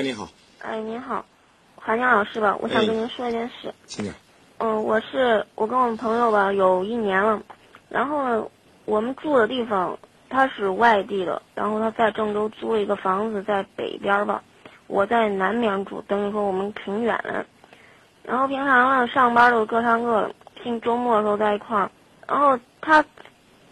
哎，你好，哎，您好，韩江老师吧，我想哎跟您说一件事。请讲。嗯，我是我跟我们朋友吧有一年了，然后呢，我们住的地方他是外地的，然后他在郑州租了一个房子在北边吧，我在南边住，等于说我们挺远的。然后平常呢上班都各上各的，平周末的时候在一块儿。然后他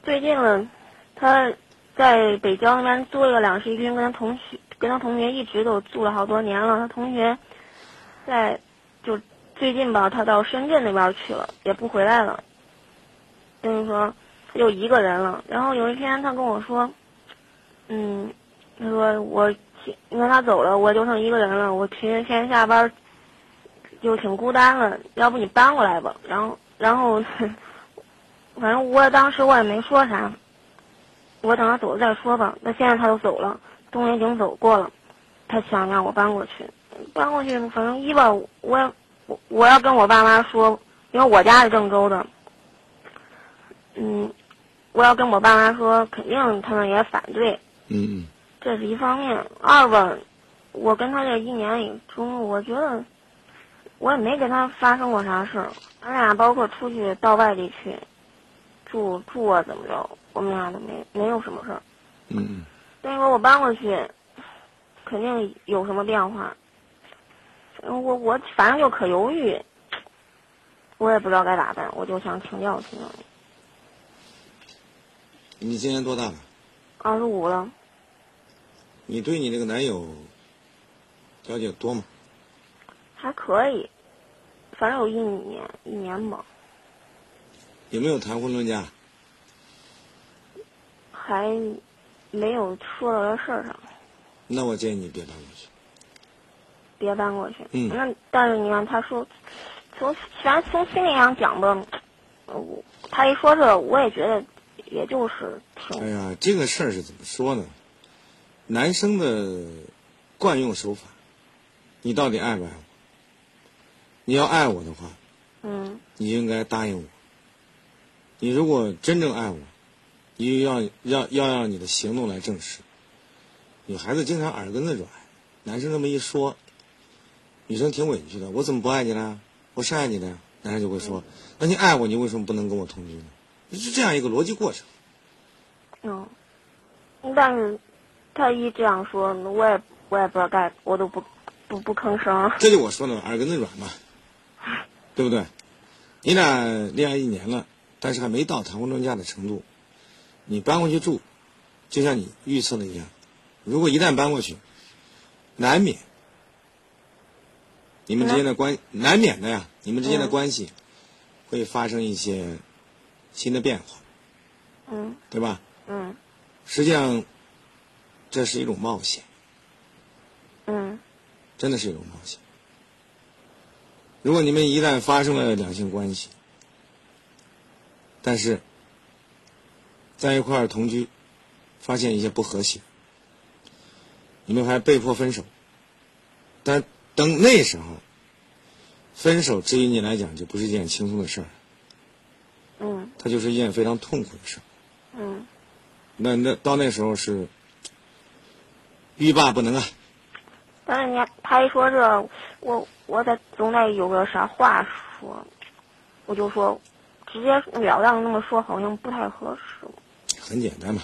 最近呢，他在北郊那边租了一个两室一厅，跟他同学跟他同学一直都住了好多年了。他同学在就最近吧，他到深圳那边去了，也不回来了。等于说他就一个人了。然后有一天他跟我说，嗯，他说我因为他走了，我就剩一个人了，我平时天下班就挺孤单了，要不你搬过来吧。然后然后反正我当时我也没说啥，我等他走了再说吧。那现在他都走了，冬也已经走过了，他想让我搬过去，搬过去，反正一吧，我也我我要跟我爸妈说，因为我家是郑州的，嗯，我要跟我爸妈说，肯定他们也反对，嗯嗯，这是一方面。二吧，我跟他这一年里中，我觉得我也没跟他发生过啥事儿，俺俩包括出去到外地去住住啊怎么着，我们俩都没没有什么事儿。嗯嗯，所以说我搬过去，肯定有什么变化。嗯我我反正就可犹豫，我也不知道该咋办，我就想请教请教你。你今年多大了？二十五了，你对你这个男友了解多吗？还可以，反正有一年一年吧，有没有谈婚论嫁？还没有说到这事儿上，那我建议你别搬过去。别搬过去。嗯那但是你看，他说从反正从心理上讲吧，我他一说这，我也觉得也就是挺哎呀，这个事儿是怎么说呢？男生的惯用手法，你到底爱不爱我？你要爱我的话，嗯你应该答应我。你如果真正爱我，你要要要让你的行动来证实。女孩子经常耳根子软，男生这么一说，女生挺委屈的。我怎么不爱你了？我是爱你的呀。男生就会说：“那你爱我，你为什么不能跟我同居呢？”是这样一个逻辑过程。嗯，但是他一这样说，我也我也不知道该，我都不不不吭声。这就我说的耳根子软嘛，对不对？你俩恋爱一年了，但是还没到谈婚论嫁的程度，你搬过去住，就像你预测的一样，如果一旦搬过去，难免你们之间的关难免的呀，你们之间的嗯关系会发生一些新的变化，嗯。对吧？嗯。实际上，这是一种冒险，嗯。真的是一种冒险。如果你们一旦发生了两性关系，但是在一块儿同居，发现一些不和谐，你们还被迫分手，但等那时候，分手至于你来讲就不是一件轻松的事儿，嗯它就是一件非常痛苦的事儿。嗯，那那到那时候是欲罢不能啊！但是你看他一说这，我我得总得有个啥话说，我就说直接了当那么说好像不太合适。很简单嘛，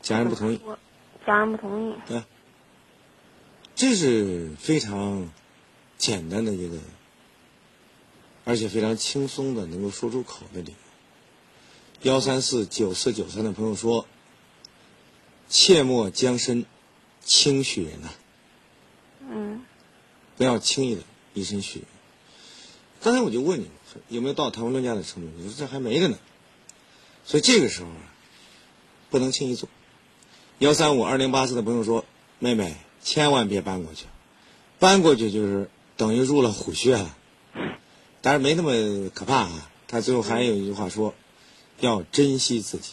家人不同意，我家人不同意。对这是非常简单的一个，而且非常轻松的能够说出口的理由。幺三四九四九三的朋友说：“切莫将身轻许人呐、嗯不要轻易的以身许人。”刚才我就问你有没有到谈婚论嫁的程度，你说这还没着呢。所以这个时候啊，不能轻易做。幺三五二零八四的朋友说：“妹妹，千万别搬过去，搬过去就是等于入了虎穴了。当然没那么可怕啊。他最后还有一句话说：要珍惜自己。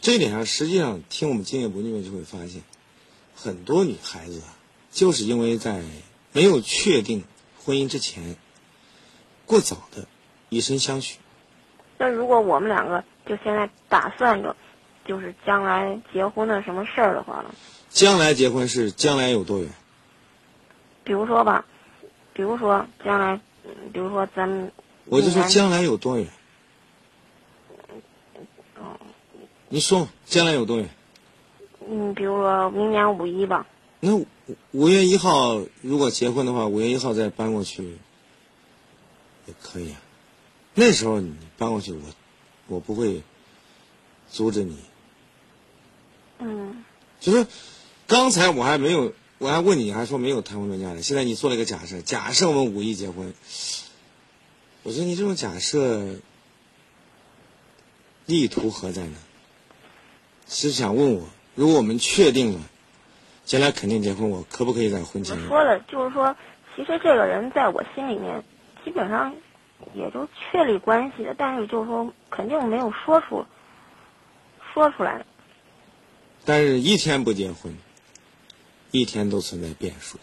这一点上，实际上听我们今夜不腻就会发现，很多女孩子啊，就是因为在没有确定婚姻之前，过早的以身相许。那如果我们两个就现在打算着，就是将来结婚的什么事儿的话呢？将来结婚是将来有多远？比如说吧，比如说将来，嗯比如说咱们我就说将来有多远？哦你说，将来有多远？嗯，比如说明年五一吧，那五五月一号如果结婚的话，五月一号再搬过去也可以啊。那时候你搬过去，我我不会阻止你。嗯就是刚才我还没有，我还问你，还说没有谈婚论嫁的。现在你做了一个假设，假设我们五一结婚，我觉得你这种假设意图何在呢？是想问我，如果我们确定了将来肯定结婚，我可不可以在婚我前？说的就是说，其实这个人在我心里面基本上也就确立关系的，但是就是说肯定没有说出说出来。但是一天不结婚，一天都存在变数，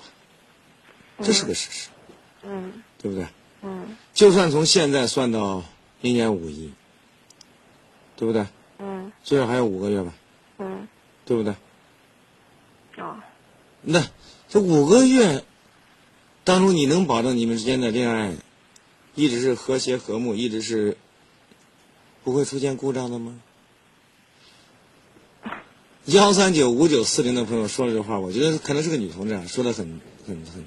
这是个事实，嗯对不对？嗯就算从现在算到明年五一，对不对？嗯最少还有五个月吧，嗯对不对？哦那这五个月当中，你能保证你们之间的恋爱一直是和谐和睦，一直是不会出现故障的吗？幺三九五九四零的朋友说了这话，我觉得可能是个女同志啊，说的很很很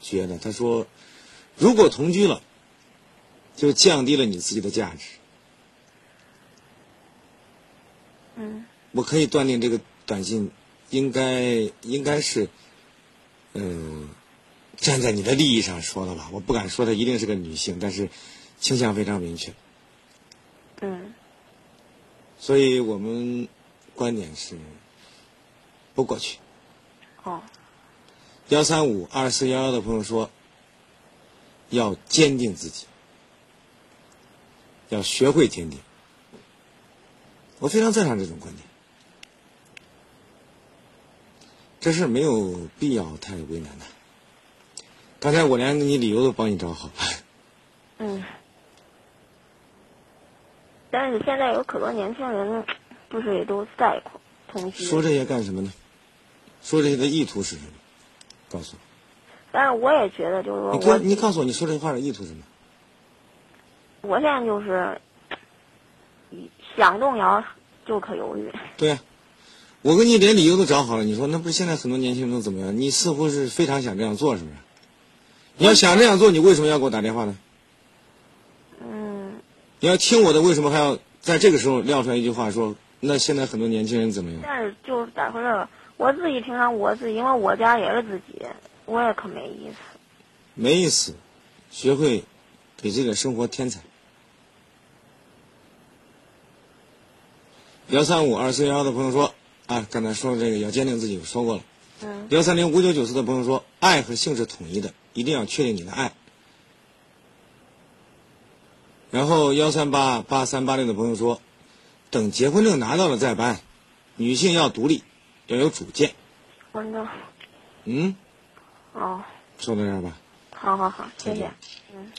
绝的。她说，如果同居了，就降低了你自己的价值。嗯我可以断定这个短信应该应该是，嗯、站在你的利益上说的吧。我不敢说她一定是个女性，但是倾向非常明确。嗯所以我们观点是不过去。哦幺三五二四幺幺的朋友说，要坚定自己，要学会坚定。我非常赞赏这种观点，这事儿没有必要太为难他。刚才我连你理由都帮你找好了，嗯。但是现在有可多年轻人，不是也都在同居？说这些干什么呢？说这些的意图是什么？告诉我，但是我也觉得，就是说你告诉我，你说这话的意图是什么？我现在就是想动摇就可犹豫。对呀、我跟你连理由都找好了，你说那不是现在很多年轻人都怎么样？你似乎是非常想这样做，是不是？你要想这样做，你为什么要给我打电话呢？嗯，你要听我的，为什么还要在这个时候撂出来一句话说，那现在很多年轻人怎么样？但是就是咋回事儿？我自己平常我自己，因为我家也是自己，我也可没意思。没意思，学会给这个生活添彩。幺三五二四幺的朋友说啊，刚才说的这个要坚定自己，我说过了。嗯幺三零五九九四的朋友说，爱和性是统一的，一定要确定你的爱。然后幺三八八三八六的朋友说，等结婚证拿到了再办，女性要独立，要有主见。嗯，哦，说到这儿吧。好好好，谢谢。嗯。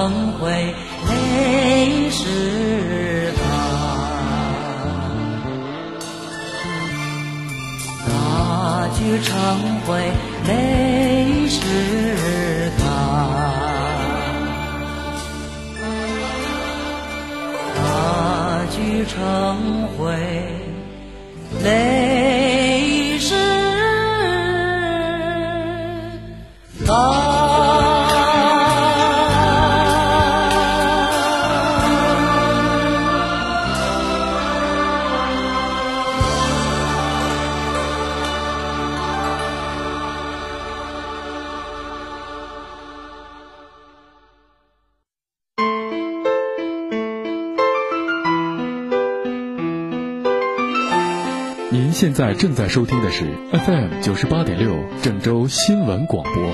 成灰泪始干，那句成灰您现在正在收听的是 FM 九十八点六郑州新闻广播，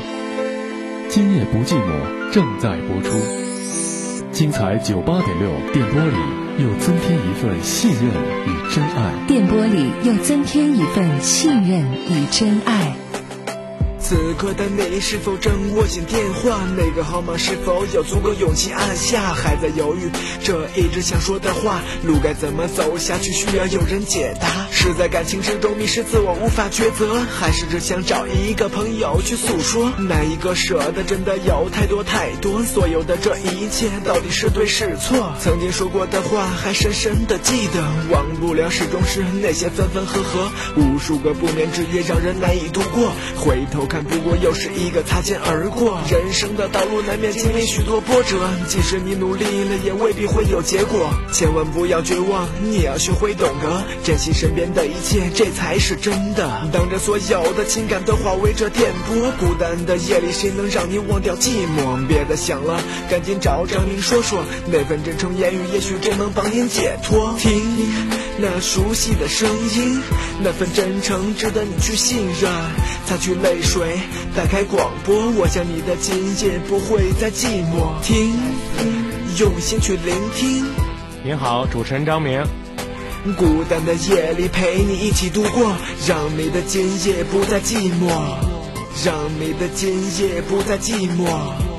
今夜不寂寞正在播出，精彩九八点六电波里又增添一份信任与真爱。电波里又增添一份信任与真爱。此刻的你是否正握紧电话？那个号码是否有足够勇气按下？还在犹豫这一直想说的话，路该怎么走下去？需要有人解答。是在感情之中迷失自我无法抉择，还是只想找一个朋友去诉说？哪一个舍得真的有太多太多？所有的这一切到底是对是错？曾经说过的话还深深的记得，忘不了始终是那些分分合合，无数个不眠之夜让人难以度过。回头看，不过又是一个擦肩而过。人生的道路难免经历许多波折，即使你努力了，也未必会有结果。千万不要绝望，你要学会懂得珍惜身边的一切，这才是真的。当着所有的情感都化为这电波，孤单的夜里，谁能让你忘掉寂寞？别再想了，赶紧找张明说说，那份真诚言语，也许真能帮您解脱。听那熟悉的声音，那份真诚值得你去信任。擦去泪水，打开广播，我想你的今夜不会再寂寞。听，用心去聆听。您好，主持人张明。孤单的夜里陪你一起度过，让你的今夜不再寂寞，让你的今夜不再寂寞。